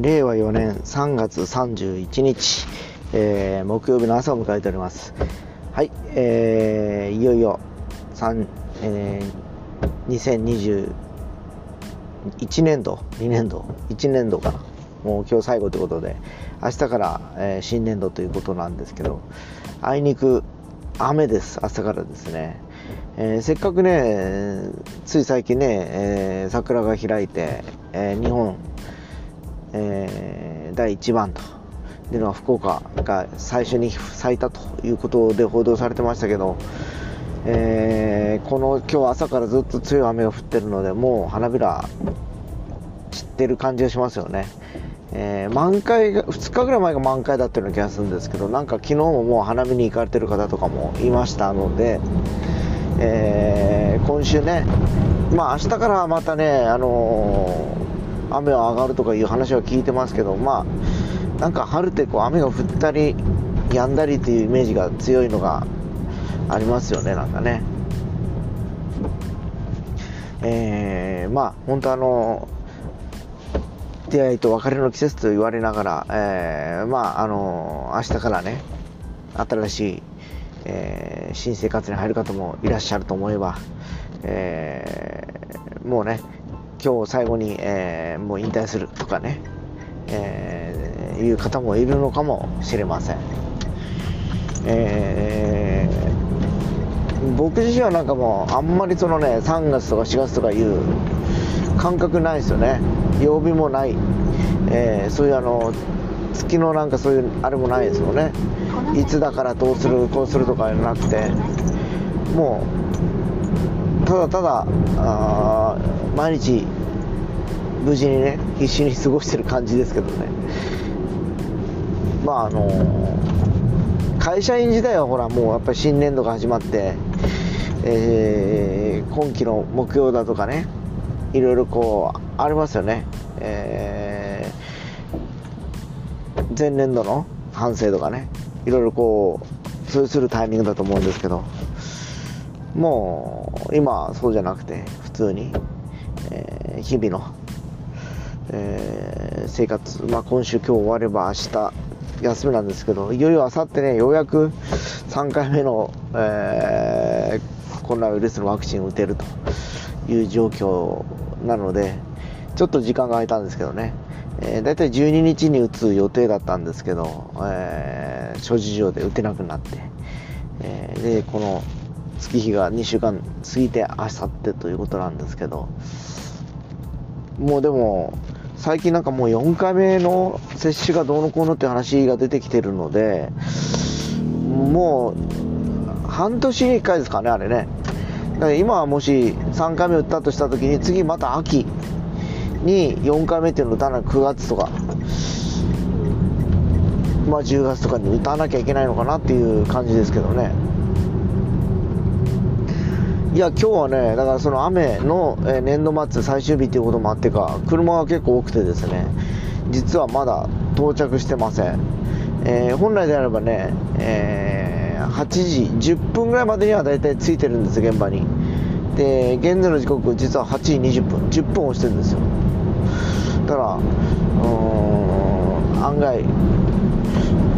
令和4年3月31日、えー、木曜日の朝を迎えております。はい、えー、いよいよ3、えー、2021年度2年度1年度かな。もう今日最後ということで明日から、えー、新年度ということなんですけどあいにく雨です。朝からですね。えー、せっかくねつい最近ね、えー、桜が開いて、えー、日本えー、第1番というのは福岡が最初に咲いたということで報道されてましたけど、えー、この今日朝からずっと強い雨が降ってるのでもう花びら散ってる感じがしますよね。えー、満開が2日ぐらい前が満開だったような気がするんですけどなんか昨日ももう花見に行かれてる方とかもいましたので、えー、今週ねまあ明日からまたねあの雨は上がるとかいう話は聞いてますけどまあなんか春ってこう雨が降ったり止んだりっていうイメージが強いのがありますよねなんかね。えー、まあ本当あの出会いと別れの季節と言われながら、えー、まああの明日からね新しい、えー、新生活に入る方もいらっしゃると思えば、えー、もうね今日最後に、えー、もう引退するとかね、えー、いう方もいるのかもしれません、えー、僕自身はなんかもうあんまりそのね3月とか4月とかいう感覚ないですよね。曜日もない、えー、そういうあの月のなんかそういうあれもないですよね。いつだからどうするこうするとかじゃなくてもうただただあ毎日無事にね必死に過ごしてる感じですけどね。まああの会社員時代はほらもうやっぱり新年度が始まって、えー、今期の目標だとかねいろいろこうありますよね、えー、前年度の反省とかねいろいろこうそうするタイミングだと思うんですけどもう今そうじゃなくて普通に、日々のえー、生活、まあ、今週今日終われば明日休みなんですけどいよいよあさってねようやく3回目の、えー、コロナウイルスのワクチンを打てるという状況なのでちょっと時間が空いたんですけどね、えー、大体12日に打つ予定だったんですけど、えー、諸事情で打てなくなって、えー、でこの月日が2週間過ぎてあさってということなんですけどもうでも最近なんかもう4回目の接種がどうのこうのって話が出てきてるのでもう半年に1回ですかねあれね。だから今はもし3回目打ったとした時に次また秋に4回目っていうのを打たない9月とかまあ10月とかに打たなきゃいけないのかなっていう感じですけどね。いや今日はねだからその雨の年度末最終日ということもあってか車が結構多くてですね実はまだ到着してません、えー、本来であればね、えー、8時10分ぐらいまでには大体着いてるんです現場に。で現在の時刻実は8時20分10分押してるんですよ。だからうん案外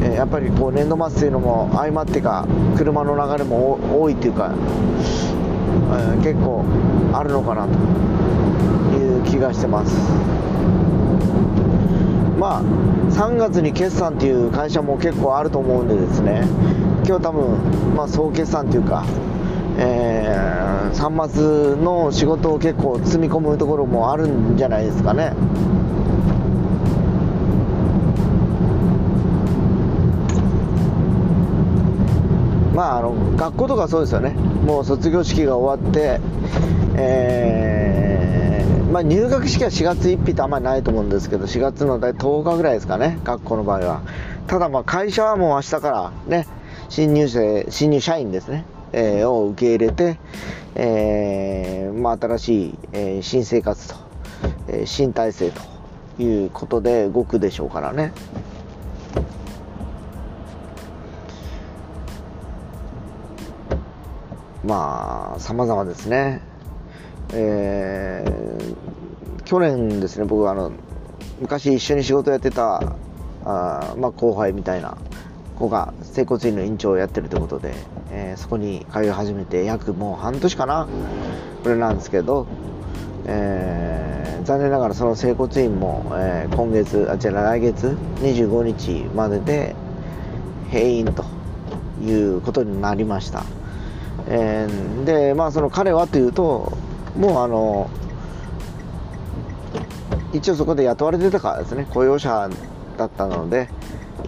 えやっぱりこう年度末というのも相まってか車の流れも多いっていうかえ結構あるのかなという気がしてます。まあ3月に決算っていう会社も結構あると思うんでですね。今日多分、まあ、総決算というか、えー、3末の仕事を結構積み込むところもあるんじゃないですかね。まあ、あの学校とかそうですよね、もう卒業式が終わって、えー、まあ、入学式は4月1日ってあんまりないと思うんですけど、4月の大体10日ぐらいですかね、学校の場合は。ただ、ま会社はもう明日からね、新入生、新入社員ですね、えー、を受け入れて、えー、まあ、新しい、え、新生活と、え新体制ということで動くでしょうからね。まあ様々ですね、えー、去年ですね僕あの昔一緒に仕事やってたあ、まあ、後輩みたいな子が整骨院の院長をやってるということで、えー、そこに通い始めて約もう半年かなこれなんですけど、えー、残念ながらその整骨院も、えー、今月あ違う来月25日までで閉院ということになりました、えー、でまあその彼はというともうあの一応そこで雇われてたからですね。雇用者だったので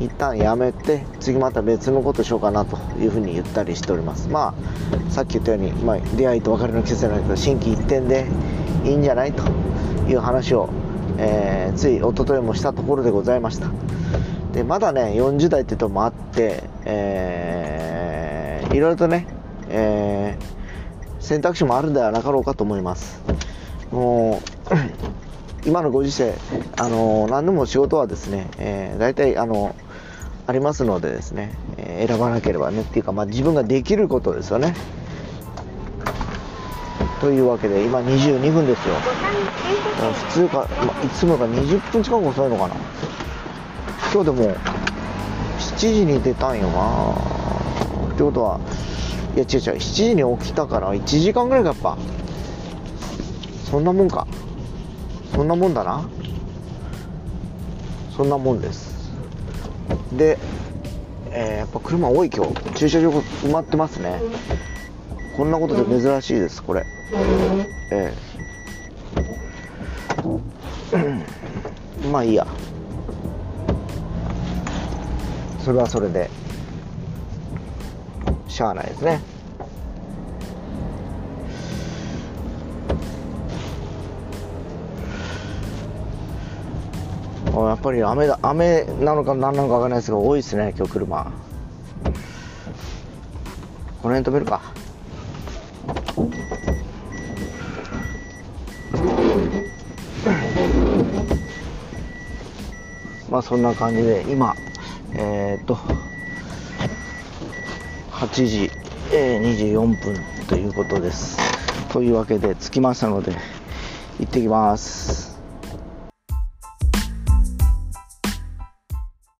一旦やめて次また別のことしようかなというふうに言ったりしております。まあさっき言ったように、まあ、出会いと別れの季節なんだけど心機一転でいいんじゃないという話を、えー、つい一昨日もしたところでございました。でまだね40代っていうともあって、えー、いろいろとね、えー、選択肢もあるんではなかろうかと思いますもう今のご時世、あの何でも仕事はですね、えー、大体あのありますのでですね、えー、選ばなければねっていうか、まあ、自分ができることですよね。というわけで今22分ですよ。普通か、まあ、いつもが20分近く遅いのかな。今日でも7時に出たんよな。ってことは、いや違う違う、7時に起きたから1時間ぐらいかやっぱ。そんなもんか。そんなもんだな。そんなもんです。で、えー、やっぱ車多い今日。駐車場埋まってますね。こんなことで珍しいですこれ。ええ。ー、まあいいや。それはそれで。しゃあないですね。やっぱり雨だ雨なのか何なのか分からないですが多いですね今日車。この辺止めるか。まあそんな感じで今えー、っと8時、え、24分ということです。というわけで着きましたので行ってきます。